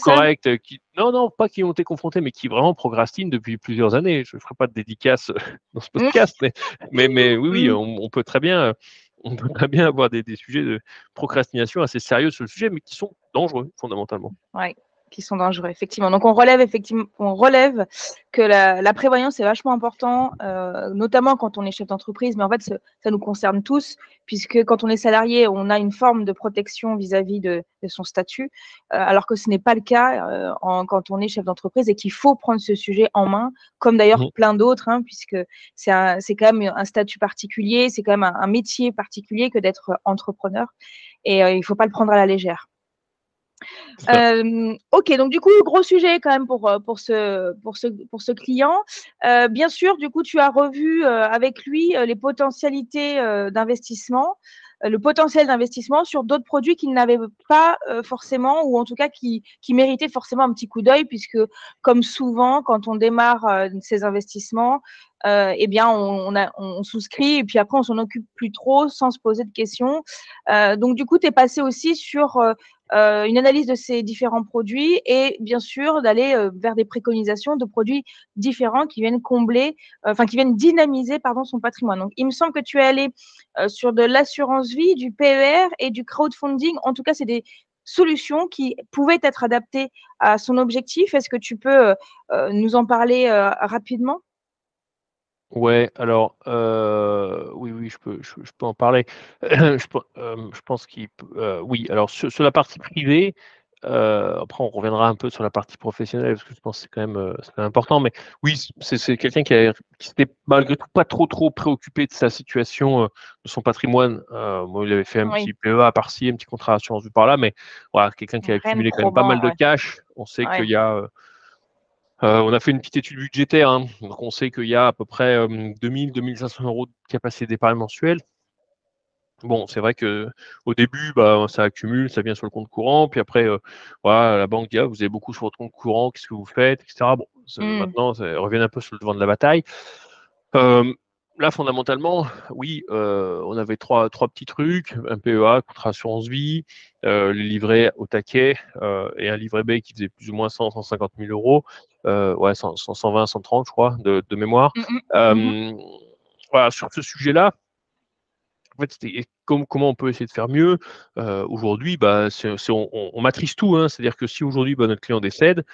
corrects, qui, non, non, pas qui ont été confrontés, mais qui vraiment procrastinent depuis plusieurs années. Je ne ferai pas de dédicace dans ce podcast, mais, mais, mais, oui, oui, mm. on, peut très bien, on peut très bien avoir des, des, sujets de procrastination assez sérieux sur le sujet, mais qui sont dangereux fondamentalement. Ouais qui sont dangereux, effectivement. Donc on relève effectivement, on relève que la, prévoyance est vachement important, euh, notamment quand on est chef d'entreprise, mais en fait ça nous concerne tous, puisque quand on est salarié, on a une forme de protection vis-à-vis de, son statut, euh, alors que ce n'est pas le cas euh, quand on est chef d'entreprise et qu'il faut prendre ce sujet en main, comme d'ailleurs mmh. plein d'autres, hein, puisque c'est quand même un statut particulier, c'est quand même un, un, métier particulier que d'être entrepreneur, et il ne faut pas le prendre à la légère. Euh, ok, donc du coup, gros sujet quand même pour, euh, pour, ce, pour, ce, pour ce client. Euh, bien sûr, du coup, tu as revu avec lui les potentialités d'investissement, le potentiel d'investissement sur d'autres produits qu'il n'avait pas forcément, ou en tout cas qui, qui méritaient forcément un petit coup d'œil, puisque comme souvent, quand on démarre ces investissements, eh bien, on, souscrit et puis après, on s'en occupe plus trop sans se poser de questions. donc, du coup, tu es passé aussi sur une analyse de ces différents produits et bien sûr d'aller euh, vers des préconisations de produits différents qui viennent combler, euh, enfin qui viennent dynamiser pardon son patrimoine. Donc il me semble que tu es allé sur de l'assurance vie, du PER et du crowdfunding. En tout cas, c'est des solutions qui pouvaient être adaptées à son objectif. Est-ce que tu peux nous en parler rapidement? Ouais, alors euh, oui, oui, je peux, je, peux en parler. je, euh, je pense qu'il, euh, oui. Alors sur, la partie privée, après on reviendra un peu sur la partie professionnelle parce que je pense que c'est quand même, important. Mais oui, c'est quelqu'un qui, qui s'était malgré tout pas trop trop préoccupé de sa situation, de son patrimoine. moi, il avait fait un petit PEA par-ci, un petit contrat d'assurance par là, mais voilà, quelqu'un qui a accumulé quand même pas mal de cash. On sait qu'il y a euh, on a fait une petite étude budgétaire, hein. donc on sait qu'il y a à peu près 2000-2500 euros de capacité d'épargne mensuelle. Bon, c'est vrai que au début, bah, ça accumule, ça vient sur le compte courant, puis après, euh, voilà, la banque dit ah, vous avez beaucoup sur votre compte courant, qu'est-ce que vous faites, etc. Bon, mmh. maintenant, ça revient un peu sur le devant de la bataille. Euh, là, fondamentalement, oui, euh, on avait trois, trois petits trucs, un PEA, contrat assurance vie, euh, les livrets au taquet euh, et un livret B qui faisait plus ou moins 100, 150 000 euros, ouais, 120, 130, je crois, de, mémoire. Mmh mmh voilà, sur ce sujet-là, en fait, comment on peut essayer de faire mieux Aujourd'hui, bah, on, on, matrice tout. Hein, C'est-à-dire que si aujourd'hui bah, notre client décède,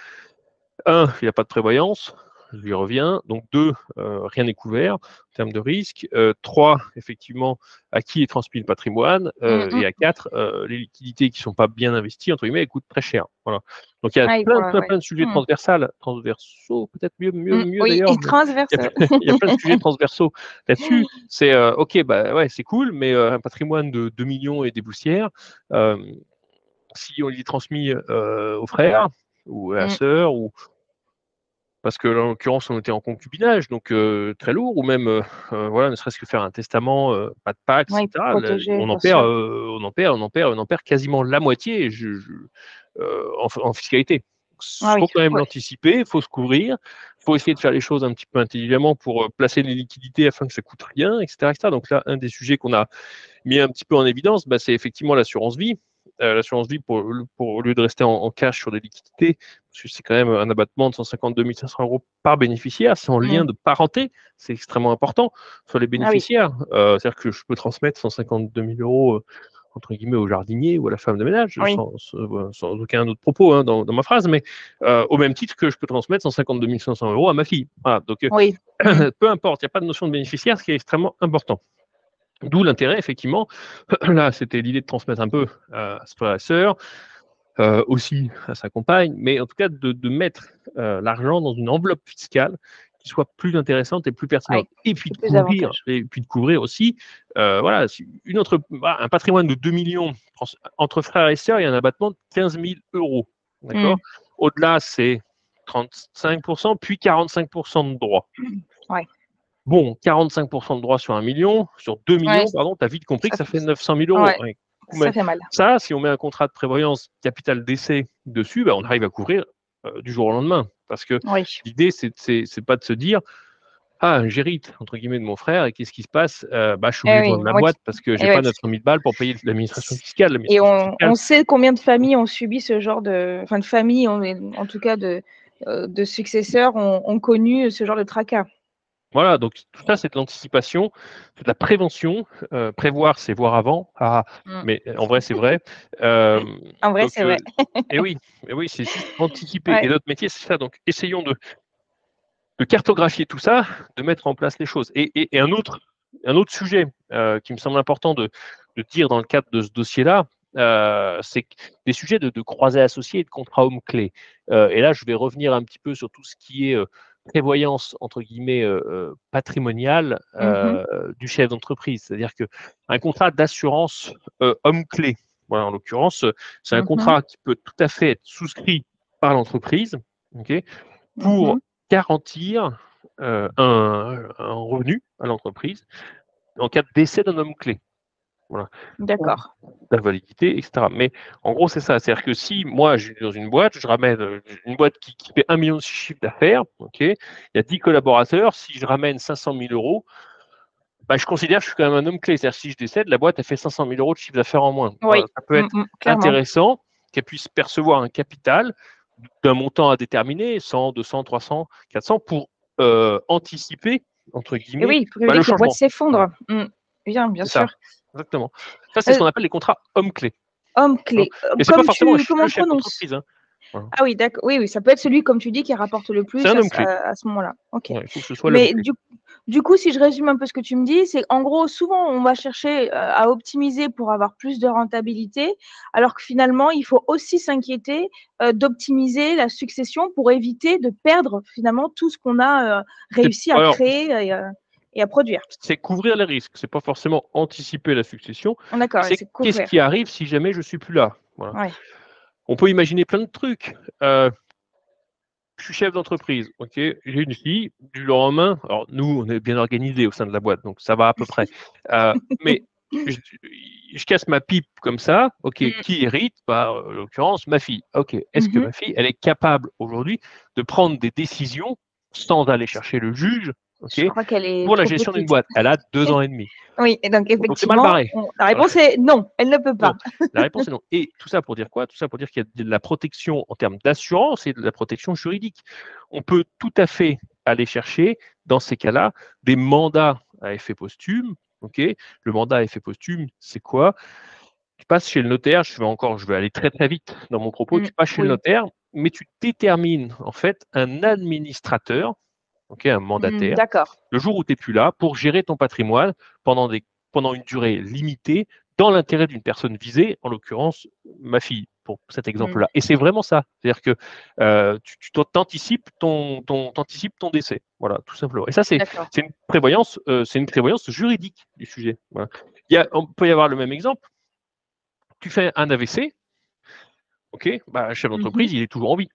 un, il n'y a pas de prévoyance je lui reviens. Donc deux, euh, rien n'est couvert en termes de risque. Euh, trois, effectivement, à qui est transmis le patrimoine. Euh, mmh. Et à quatre, les liquidités qui ne sont pas bien investies, entre guillemets, elles coûtent très cher. Voilà. Donc il y a plein, plein, plein, de sujets mmh. transversaux, transversaux, peut-être mieux, mieux, mieux d'ailleurs. Il, y a plein de sujets transversaux là-dessus. C'est ok, bah ouais, c'est cool, mais un patrimoine de 2 millions et des poussières, si on est transmis aux frères ou à la sœur ou parce que en l'occurrence on était en concubinage, donc euh, très lourd, ou même euh, voilà, ne serait-ce que faire un testament, pas de Pax, etc. on en perd, on en perd, on en perd, on en perd quasiment la moitié en, fiscalité. Il ah faut quand même l'anticiper, il faut se couvrir, il faut essayer de faire les choses un petit peu intelligemment pour placer les liquidités afin que ça coûte rien, etc., Donc là, un des sujets qu'on a mis un petit peu en évidence, bah, c'est effectivement l'assurance vie. Euh, l'assurance vie pour, au lieu de rester en, cash sur des liquidités, parce que c'est quand même un abattement de 152 500 euros par bénéficiaire, c'est en lien mmh. de parenté, c'est extrêmement important sur les ah bénéficiaires. Euh, c'est-à-dire que je peux transmettre 152 000 euros euh, entre guillemets au jardinier ou à la femme de ménage, sans, aucun autre propos hein, dans, ma phrase, mais au même titre que je peux transmettre 152 500 euros à ma fille. donc, peu importe, il n'y a pas de notion de bénéficiaire, ce qui est extrêmement important. D'où l'intérêt, effectivement. Là, c'était l'idée de transmettre un peu à ce frère et sœur, euh, aussi à sa compagne, mais en tout cas de, mettre euh, l'argent dans une enveloppe fiscale qui soit plus intéressante et plus pertinente. et, puis de couvrir, et puis de couvrir aussi, euh, voilà, une autre, bah, un patrimoine de 2 millions entre frères et sœurs, il y a un abattement de 15 000 euros. D'accord? Mmh. Au-delà, c'est 35%, puis 45% de droits. Ouais. Bon, 45% de droits sur un million, sur 2 millions, pardon, tu as vite compris que ça fait 900 000 euros. ça fait mal. Ça, si on met un contrat de prévoyance capital d'essai dessus, bah, on arrive à couvrir euh, du jour au lendemain. Parce que l'idée, c'est pas de se dire, ah, j'hérite, entre guillemets, de mon frère, et qu'est-ce qui se passe? Euh, bah, Je suis Eh obligé de moi boîte parce que j'ai eh ouais, pas 900 000 balles pour payer l'administration fiscale. Et on, fiscale, on sait combien de familles ont subi ce genre de, enfin de familles, en, en tout cas de, euh, de successeurs, ont, ont connu ce genre de tracas. Voilà, donc tout ça, c'est de l'anticipation, c'est de la prévention. Euh, prévoir, c'est voir avant. Ah, Mm. mais en vrai, c'est vrai. Euh, En vrai, c'est euh, vrai. et oui, et oui, c'est juste anticiper. Ouais. Et notre métier, c'est ça. Donc, essayons de, de cartographier tout ça, de mettre en place les choses. Et, et- et un, autre, un autre sujet euh, qui me semble important de, de dire dans le cadre de ce dossier-là, euh, c'est des sujets de, de croisés associés et de contrats hommes clés. Euh, et là, je vais revenir un petit peu sur tout ce qui est euh, prévoyance entre guillemets euh, euh, patrimoniale euh, du chef d'entreprise. C'est-à-dire que un contrat d'assurance euh, homme clé, voilà, en l'occurrence, c'est un Mhm. contrat qui peut tout à fait être souscrit par l'entreprise, pour Mhm. garantir un, un revenu à l'entreprise en cas de décès d'un homme clé, D'accord. d'invalidité, etc. Mais en gros, c'est ça. C'est-à-dire que si moi, je suis dans une boîte, je ramène euh, une boîte qui, qui fait 1 million de chiffre d'affaires, ok, il y a 10 collaborateurs, si je ramène 500 000 euros, bah, je considère que je suis quand même un homme clé. C'est-à-dire que si je décède, la boîte a fait 500 000 euros de chiffre d'affaires en moins. Oui. Voilà, ça peut être Mm, mm, intéressant qu'elle puisse percevoir un capital d'un montant à déterminer, 100, 200, 300, 400, pour euh, anticiper, entre Et guillemets, oui, pour bah, éviter que la boîte s'effondre. Mm. Bien, bien ça. Exactement. Ça, c'est ce Euh, qu'on appelle les contrats hommes-clés. Homme clé. Euh, Et c'est pas forcément tu, le comment chef d'entreprise. Hein. Ah oui, d'accord. Oui, oui, ça peut être celui, comme tu dis, qui rapporte le plus à, ce moment-là. Ok. Ouais, il faut que ce soit Mais du, du coup, si je résume un peu ce que tu me dis, c'est en gros, souvent, on va chercher euh, à optimiser pour avoir plus de rentabilité, alors que finalement, il faut aussi s'inquiéter euh, d'optimiser la succession pour éviter de perdre finalement tout ce qu'on a euh, réussi à alors- créer et, et à produire. C'est couvrir les risques. C'est pas forcément anticiper la succession. D'accord, c'est qu'est-ce qui arrive si jamais je suis plus là. Voilà. Ouais. On peut imaginer plein de trucs. Euh, je suis chef d'entreprise, ok. J'ai une fille. Du lendemain, alors nous, on est bien organisés au sein de la boîte, donc ça va à peu près. Euh, mais je, je casse ma pipe comme ça, ok. Mm. Qui hérite? Bah, en l'occurrence, ma fille. Ok. Est-ce que Mhm. ma fille, elle est capable aujourd'hui de prendre des décisions sans aller chercher le juge, ok, Je crois qu'elle est pour la gestion d'une boîte Elle a deux ans et demi. Oui, et donc mal effectivement, on- la réponse est non, elle ne peut pas. La réponse est non. Et tout ça pour dire quoi? Tout ça pour dire qu'il y a de la protection en termes d'assurance et de la protection juridique. On peut tout à fait aller chercher, dans ces cas-là, des mandats à effet posthume. le mandat à effet posthume, c'est quoi? Tu passes chez le notaire, je vais encore, je vais aller très très vite dans mon propos, Mm, tu passes chez oui. le notaire, mais tu détermines en fait un administrateur, ok, un Mm, mandataire, le jour où tu n'es plus là, pour gérer ton patrimoine pendant, des, pendant une durée limitée, dans l'intérêt d'une personne visée, en l'occurrence ma fille, pour cet exemple-là. Et c'est vraiment ça. C'est-à-dire que euh, tu, tu t'anticipes ton, ton, t'anticipes ton décès. Voilà, tout simplement. Et ça, c'est, une prévoyance, euh, c'est une prévoyance juridique du sujet. Voilà. Il y a, on peut y avoir le même exemple. Tu fais un AVC, ok, bah, chef d'entreprise, il est toujours en vie.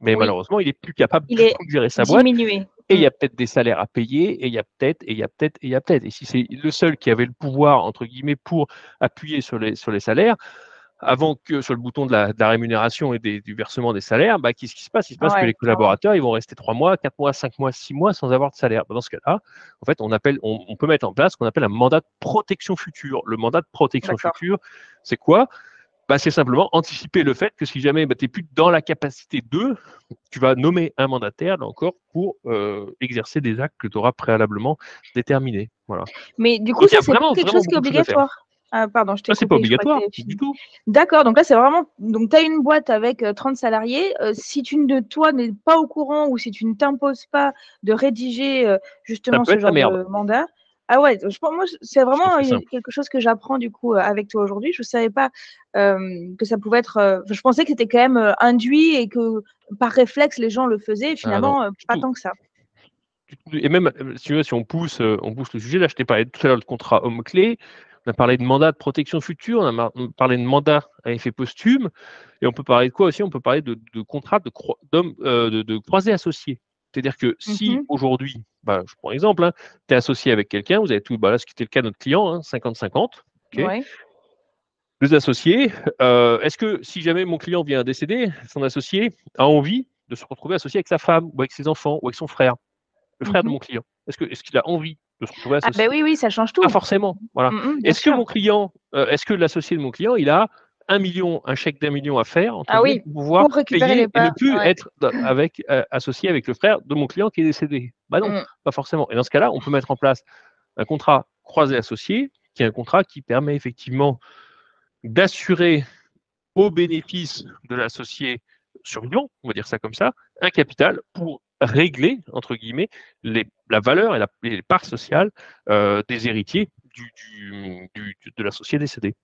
Mais. Oui. malheureusement, il est plus capable Il de gérer sa boîte. Diminué. Et il y a peut-être des salaires à payer, et il y a peut-être, et il y a peut-être, et il y a peut-être. Et si c'est le seul qui avait le pouvoir, entre guillemets, pour appuyer sur les, sur les salaires, avant que sur le bouton de la, de la rémunération et des- du versement des salaires, bah, qu'est-ce qui se passe? Il se passe Ouais, que les collaborateurs, ils vont rester trois mois, quatre mois, cinq mois, six mois sans avoir de salaire. Bah, dans ce cas-là, en fait, on, appelle, on, on peut mettre en place ce qu'on appelle un mandat de protection future. Le mandat de protection future, c'est quoi? Bah, C'est simplement anticiper le fait que si jamais bah, tu n'es plus dans la capacité de, tu vas nommer un mandataire, là encore, pour euh, exercer des actes que tu auras préalablement déterminés. Voilà. Mais du coup, c'est vraiment- quelque vraiment chose qui est obligatoire. Ah, pardon, je t'ai Ça, c'est pas obligatoire du tout. D'accord, donc là, c'est vraiment. Donc, tu as une boîte avec euh, 30 salariés. euh, si tu de toi n'es pas au courant ou si tu ne t'imposes pas de rédiger euh, justement ce genre de mandat. Ah ouais, je pense, moi, c'est vraiment quelque chose que j'apprends du coup euh, avec toi aujourd'hui. Je ne savais pas euh, que ça pouvait être. euh, je pensais que c'était quand même euh, induit et que par réflexe, les gens le faisaient. Et finalement, pas tant que ça. Et même, si, tu veux, si on pousse, on pousse le sujet, là, je t'ai parlé tout à l'heure de contrat homme-clé, on a parlé de mandat de protection future, on a parlé de mandat à effet posthume, et on peut parler de quoi aussi? On peut parler de, de contrat de, cro- de, de croisés associés. C'est-à-dire que si Mhm. aujourd'hui, bah, je prends un exemple, hein, tu es associé avec quelqu'un, vous avez tout, bah, là, ce qui était le cas de notre client, hein, 50-50, ok Ouais. deux associés, euh, est-ce que si jamais mon client vient à décéder, son associé a envie de se retrouver associé avec sa femme, ou avec ses enfants, ou avec son frère, le frère de Mhm. mon client? Est-ce qu'il est a envie de se retrouver Ah associé? ben oui, oui, ça change tout. Pas forcément. Voilà. Mm, Est-ce que mon client, euh, est-ce que l'associé de mon client, il a un million, un chèque d'un million à faire entre Ah oui, pour pouvoir pour payer et ne plus ouais. être avec, euh, associé avec le frère de mon client qui est décédé Bah non, Mm. pas forcément. Et dans ce cas-là, on peut mettre en place un contrat croisé associé, qui est un contrat qui permet effectivement d'assurer au bénéfice de l'associé survivant, on va dire ça comme ça, un capital pour régler, entre guillemets, les, la valeur et, la, les parts sociales euh, des héritiers du, du, du- de l'associé décédé.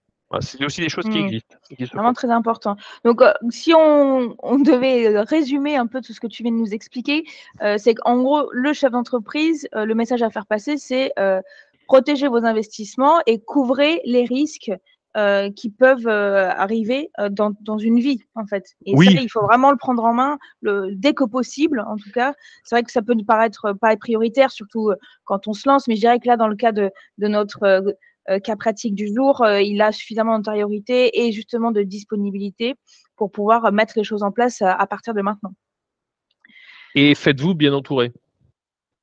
C'est aussi des choses qui Mm. existent. qui se Vraiment très important. Donc, euh, si on, on devait euh, résumer un peu tout ce que tu viens de nous expliquer, euh, c'est qu'en gros, le chef d'entreprise, euh, le message à faire passer, c'est protéger vos investissements et couvrez les risques qui peuvent arriver dans, dans une vie, en fait. Et Oui. ça, il faut vraiment le prendre en main le, dès que possible, en tout cas. C'est vrai que ça peut nous paraître pas prioritaire, surtout quand on se lance, mais je dirais que là, dans le cas de, de notre cas pratique du jour, euh, il a suffisamment d'antériorité et justement de disponibilité pour pouvoir euh, mettre les choses en place à, à partir de maintenant. Et faites-vous bien entouré.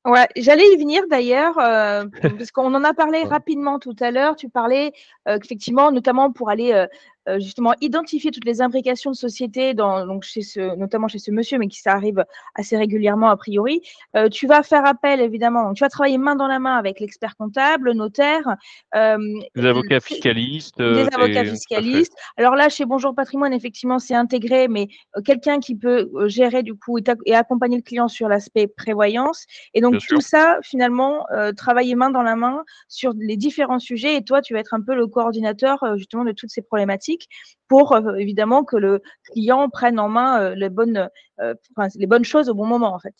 Ouais, j'allais y venir d'ailleurs, euh, parce qu'on en a parlé rapidement tout à l'heure. Tu parlais euh, qu'effectivement, notamment pour aller euh, justement identifier toutes les imbrications de société, dans, donc chez ce, notamment chez ce monsieur, mais qui ça arrive assez régulièrement a priori. Euh, tu vas faire appel évidemment, donc tu vas travailler main dans la main avec l'expert comptable, le notaire, euh, Des avocats fiscalistes. des euh, avocats fiscalistes. Alors là, chez Bonjour Patrimoine, effectivement, c'est intégré, mais quelqu'un qui peut gérer du coup et, ac- et accompagner le client sur l'aspect prévoyance. Et donc Bien sûr. tout ça, finalement, travailler main dans la main sur les différents sujets. Et toi, tu vas être un peu le coordinateur justement de toutes ces problématiques pour euh, évidemment que le client prenne en main euh, les bonnes, euh, enfin, les bonnes choses au bon moment en fait.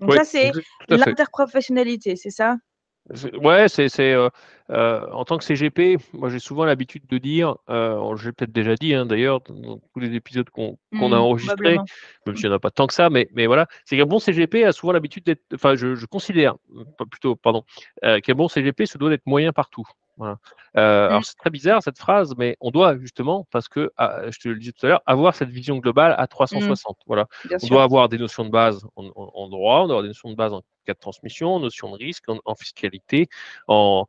Donc Oui, ça, c'est l'interprofessionnalité, c'est ça? Ouais, c'est euh, euh, en tant que CGP, moi j'ai souvent l'habitude de dire, euh, j'ai peut-être déjà dit hein, d'ailleurs dans, tous les épisodes qu'on a Hmm, enregistrés, même s'il n'y en a pas tant que ça, mais, mais voilà, c'est qu'un bon CGP a souvent l'habitude d'être, enfin je, je considère, plutôt, pardon, qu'un bon CGP se doit d'être moyen partout. Voilà. Euh. Alors c'est très bizarre cette phrase, mais on doit justement, parce que, ah, je te le disais tout à l'heure, avoir cette vision globale à 360. Voilà. Bien On sûr. doit avoir des notions de base en, en- en droit, on doit avoir des notions de base en cas de transmission, notions de risque, en, en fiscalité, en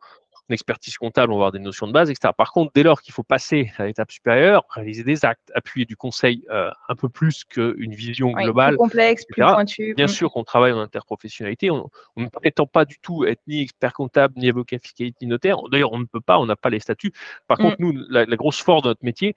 expertise comptable, on va avoir des notions de base, etc. Par contre, dès lors qu'il faut passer à l'étape supérieure, réaliser des actes, appuyer du conseil euh, un peu plus qu'une vision Oui, globale, plus complexe, plus pointu. Bien Hmm. sûr qu'on travaille en interprofessionnalité, on, on ne prétend pas du tout être ni expert comptable, ni avocat fiscalité, ni notaire. D'ailleurs, on ne peut pas, on n'a pas les statuts. Par Mm. contre, nous, la, la grosse force de notre métier,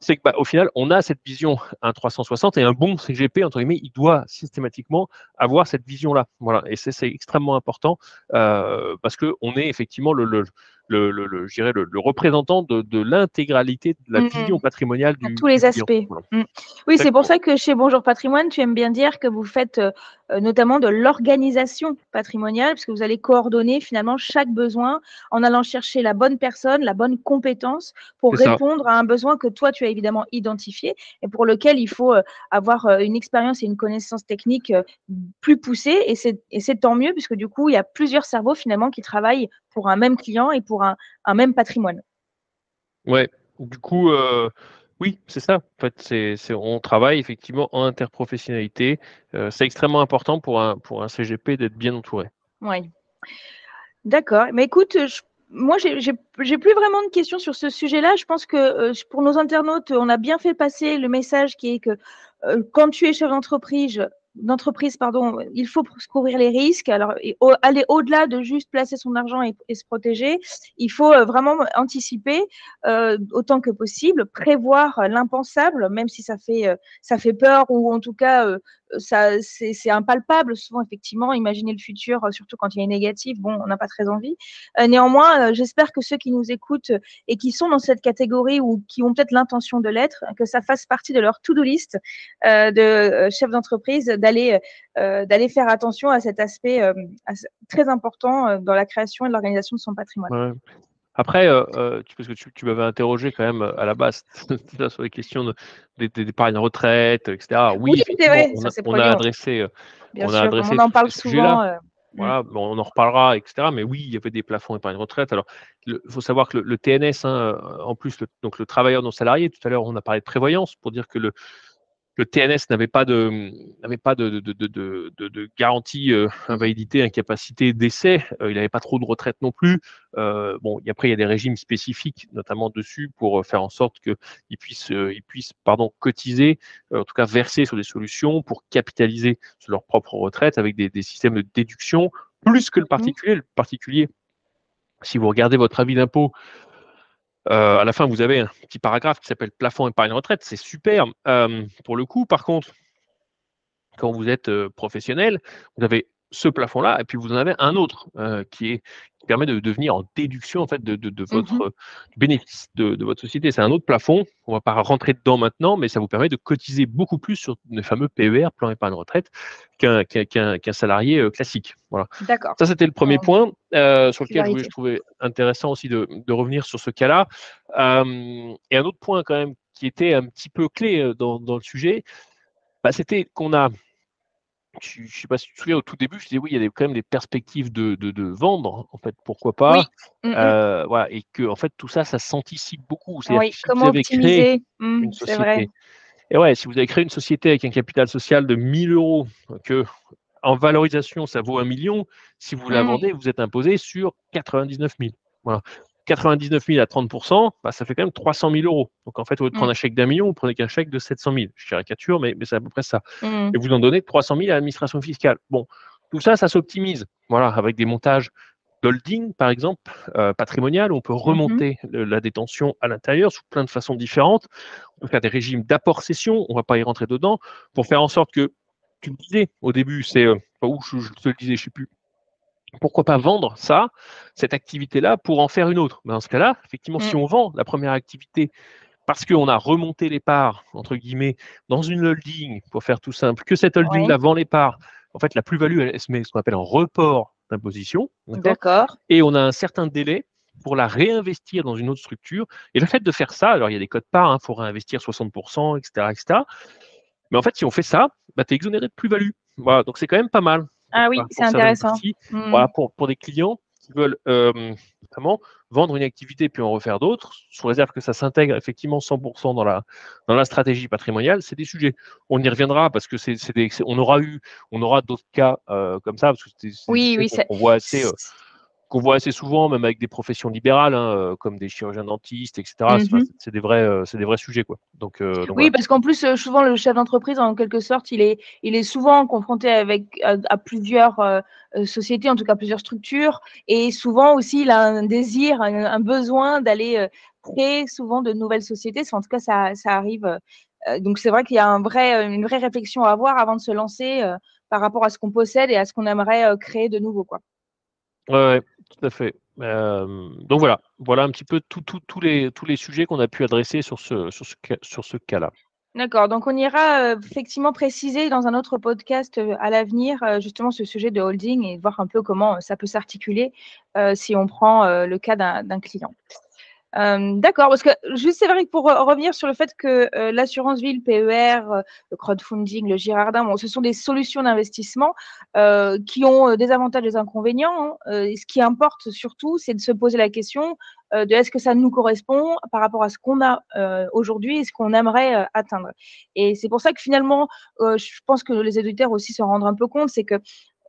c'est que bah, final, on a cette vision un 360 et un bon CGP entre guillemets, il doit systématiquement avoir cette vision-là. Voilà, et c'est extrêmement important euh, parce que on est effectivement le, le, le, le, le- je dirais le, le représentant de, de l'intégralité de la Mhm. vision patrimoniale À du tous les client. aspects. Voilà. Mm. Oui, c'est pour ça que chez Bonjour Patrimoine, tu aimes bien dire que vous faites euh, notamment de l'organisation patrimoniale, parce que vous allez coordonner finalement chaque besoin en allant chercher la bonne personne, la bonne compétence pour ça. répondre à un besoin que toi, tu as évidemment identifié et pour lequel il faut euh, avoir euh, une expérience et une connaissance technique euh, plus poussée. Et c'est et c'est tant mieux, puisque du coup, il y a plusieurs cerveaux finalement qui travaillent pour un même client et pour un, un même patrimoine. Ouais, du coup, euh, oui, c'est ça. En fait, c'est, on travaille effectivement en interprofessionnalité. Euh, c'est extrêmement important pour un, CGP d'être bien entouré. Oui. D'accord. Mais écoute, moi, j'ai plus vraiment de questions sur ce sujet-là. Je pense que euh, pour nos internautes, on a bien fait passer le message qui est que euh, quand tu es chef d'entreprise, d'entreprise, pardon, il faut couvrir les risques. Alors, aller au-delà de juste placer son argent et, se protéger, il faut euh, vraiment anticiper euh, autant que possible, prévoir euh, l'impensable, même si ça fait ça fait peur ou en tout cas c'est impalpable. Souvent, effectivement, imaginer le futur, surtout quand il est négatif, bon, on n'a pas très envie. Néanmoins, j'espère que ceux qui nous écoutent et qui sont dans cette catégorie ou qui ont peut-être l'intention de l'être, que ça fasse partie de leur to-do list de chef d'entreprise euh, d'aller faire attention à cet aspect euh, très important euh, dans la création et l'organisation de son patrimoine. Ouais. Après, euh, euh, tu- parce que tu, tu m'avais interrogé quand même euh, à la base sur les questions de, des, des épargnes retraite, etc. Oui, Oui, c'est effectivement, vrai, on a, on a adressé, euh, Bien on a sûr, adressé on en parle souvent. euh, Voilà, bon, on en reparlera, etc. Mais oui, il y avait des plafonds épargne retraite. Alors, il faut savoir que le, le TNS, hein, euh, en plus, le, donc le travailleur non salarié, tout à l'heure, on a parlé de prévoyance pour dire que le, le TNS n'avait pas de, n'avait pas de, de, de, de garantie euh, invalidité, incapacité d'essai. Euh, il n'avait pas trop de retraite non plus. Euh, bon, après, il y a des régimes spécifiques, notamment dessus, pour faire en sorte qu'ils puissent, ils puissent pardon, cotiser, en tout cas verser sur des solutions pour capitaliser sur leur propre retraite avec des, des systèmes de déduction, plus que le mmh particulier. Le particulier, si vous regardez votre avis d'impôt, euh, à la fin, vous avez un petit paragraphe qui s'appelle plafond épargne retraite. C'est super. Euh, pour le coup, par contre, quand vous êtes euh, professionnel, vous avez ce plafond-là, et puis vous en avez un autre qui, est, qui permet de devenir en déduction en fait de, de, mmh votre bénéfice de, votre société. C'est un autre plafond. On ne va pas rentrer dedans maintenant, mais ça vous permet de cotiser beaucoup plus sur le fameux PER, plan épargne retraite, qu'un qu salarié classique. Voilà. D'accord. Ça, c'était le premier point sur lequel je, trouvais intéressant aussi de, revenir sur ce cas-là. et un autre point quand même qui était un petit peu clé dans, dans le sujet, bah, c'était qu'on a je ne sais pas si tu te souviens, au tout début, je disais oui, il y a quand même des perspectives de, de, vendre, en fait, pourquoi pas. Mmh, mmh. Euh, voilà, et que en fait, tout ça, ça s'anticipe beaucoup. Oui, comment optimiser? Mmh, une société. Et ouais, si vous avez créé une société avec un capital social de 1000 euros, que en valorisation, ça vaut un million, si vous la vendez, vous êtes imposé sur 99 000. Voilà. 99 000 à 30% bah, ça fait quand même 300 000 euros. Donc en fait, au lieu de prendre mmh. un chèque d'un million, vous prenez qu'un chèque de 700 000. Je caricature, mais, mais c'est à peu près ça. Mmh. Et vous en donnez 300 000 à l'administration fiscale. Bon, tout ça, ça s'optimise. Voilà, avec des montages d'holding, par exemple, euh, patrimonial, on peut mmh remonter la détention à l'intérieur sous plein de façons différentes. On peut faire des régimes d'apport-cession, on ne va pas y rentrer dedans, pour faire en sorte que, tu le disais au début, c'est, euh, où je, je, te le disais, je ne sais plus, pourquoi pas vendre ça, cette activité-là, pour en faire une autre? Mais Dans ce cas-là, effectivement, si mmh. on vend la première activité parce qu'on a remonté les parts, entre guillemets, dans une holding, pour faire tout simple, que cette holding la vend les parts, en fait, la plus-value, elle, se met ce qu'on appelle un report d'imposition. D'accord? Et on a un certain délai pour la réinvestir dans une autre structure. Et le fait de faire ça, alors il y a des codes parts, il hein, faut réinvestir 60%, etc., etc. Mais en fait, si on fait ça, bah, tu es exonéré de plus-value. Voilà, donc c'est quand même pas mal. Ah oui, c'est intéressant. Hmm. Voilà, pour, pour, des clients qui veulent euh, vendre une activité puis en refaire d'autres, sous réserve que ça s'intègre effectivement 100% dans la, dans la stratégie patrimoniale, c'est des sujets. On y reviendra parce que c'est, on aura eu, on aura d'autres cas euh, comme ça parce que c'est, oui, oui, on, voit assez. Euh, qu'on voit assez souvent, même avec des professions libérales, hein, euh, comme des chirurgiens dentistes, etc. Mmh c'est des vrais, euh, c'est des vrais sujets, quoi. Donc, euh, oui, parce qu'en plus, souvent le chef d'entreprise, en quelque sorte, il est, il est souvent confronté avec à, plusieurs sociétés, en tout cas plusieurs structures, et souvent aussi, il a un désir, un, besoin d'aller créer souvent de nouvelles sociétés. En tout cas, ça, ça arrive. donc c'est vrai qu'il y a un vrai, une vraie réflexion à avoir avant de se lancer par rapport à ce qu'on possède et à ce qu'on aimerait créer de nouveau, quoi. Ouais, tout à fait. donc voilà, voilà un petit peu tous les, tous les sujets qu'on a pu adresser sur ce, sur ce, sur ce cas-là. D'accord, donc on ira effectivement préciser dans un autre podcast à l'avenir justement ce sujet de holding et voir un peu comment ça peut s'articuler si on prend le cas d'un client. Euh, d'accord, parce que juste c'est vrai que pour revenir sur le fait que euh, l'assurance vie, le PER, euh, le crowdfunding, le Girardin, bon, ce sont des solutions d'investissement qui ont des avantages et des inconvénients. Hein. ce qui importe surtout, c'est de se poser la question de est-ce que ça nous correspond par rapport à ce qu'on a aujourd'hui et ce qu'on aimerait atteindre. Et c'est pour ça que finalement, je pense que les éditeurs aussi se rendent un peu compte, c'est que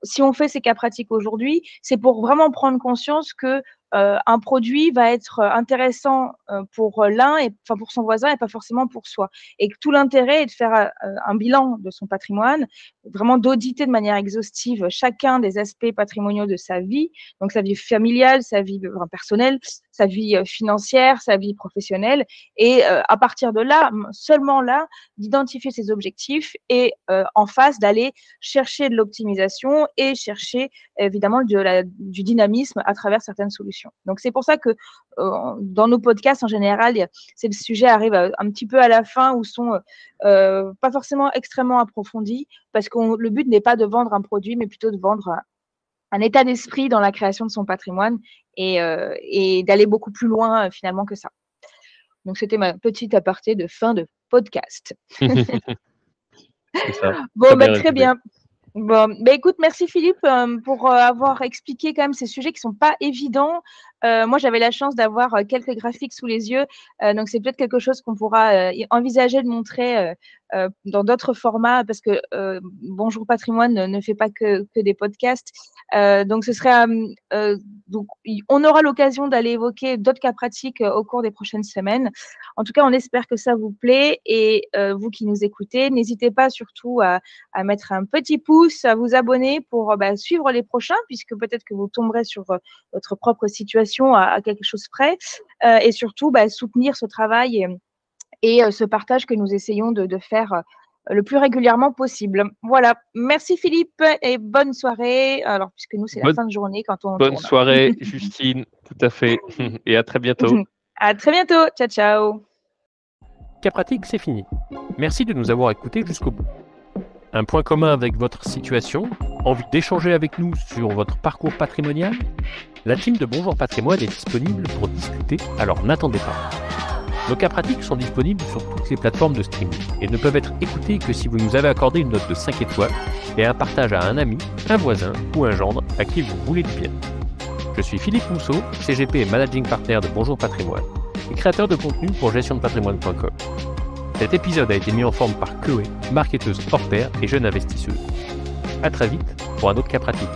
si on fait ces cas pratiques aujourd'hui, c'est pour vraiment prendre conscience que euh, un produit va être euh, intéressant euh, pour l'un et enfin pour son voisin et pas forcément pour soi. Et que tout l'intérêt est de faire un bilan de son patrimoine, vraiment d'auditer de manière exhaustive chacun des aspects patrimoniaux de sa vie, donc sa vie familiale, sa vie personnelle, sa vie financière, sa vie professionnelle, et à partir de là, seulement là, d'identifier ses objectifs et en face d'aller chercher de l'optimisation et chercher évidemment du dynamisme à travers certaines solutions. Donc c'est pour ça que euh, dans nos podcasts en général, ces sujets arrivent un petit peu à la fin ou sont euh, pas forcément extrêmement approfondis parce que le but n'est pas de vendre un produit, mais plutôt de vendre un, état d'esprit dans la création de son patrimoine et, euh, d'aller beaucoup plus loin finalement que ça. Donc c'était ma petite aparté de fin de podcast. bon, bah, très bien. Bon, bah écoute, merci Philippe euh, pour euh, avoir expliqué quand même ces sujets qui sont pas évidents. Euh, moi, j'avais la chance d'avoir quelques graphiques sous les yeux, donc c'est peut-être quelque chose qu'on pourra envisager de montrer dans d'autres formats, parce que Bonjour Patrimoine ne, fait pas que, des podcasts. donc, ce serait, donc, on aura l'occasion d'aller évoquer d'autres cas pratiques au cours des prochaines semaines. En tout cas, on espère que ça vous plaît et vous qui nous écoutez, n'hésitez pas surtout à, mettre un petit pouce, à vous abonner pour bah, suivre les prochains, puisque peut-être que vous tomberez sur votre propre situation à, quelque chose près euh, et surtout bah, soutenir ce travail euh, ce partage que nous essayons de, faire euh, le plus régulièrement possible. Voilà. Merci Philippe et bonne soirée. Alors, puisque nous, c'est la fin de journée quand on. Bonne soirée, Justine. Tout à fait. Et à très bientôt. à très bientôt. Ciao, ciao. Cas pratique, c'est fini. Merci de nous avoir écoutés jusqu'au bout. Un point commun avec votre situation? Envie d'échanger avec nous sur votre parcours patrimonial? La team de Bonjour Patrimoine est disponible pour discuter, alors n'attendez pas. Nos cas pratiques sont disponibles sur toutes les plateformes de streaming et ne peuvent être écoutés que si vous nous avez accordé une note de 5 étoiles et un partage à un ami, un voisin ou un gendre à qui vous voulez du bien. Je suis Philippe Mousseau, CGP et Managing Partner de Bonjour Patrimoine et créateur de contenu pour gestiondepatrimoine.com. Cet épisode a été mis en forme par Chloé, marketeuse hors pair et jeune investisseuse. A très vite pour un autre cas pratique.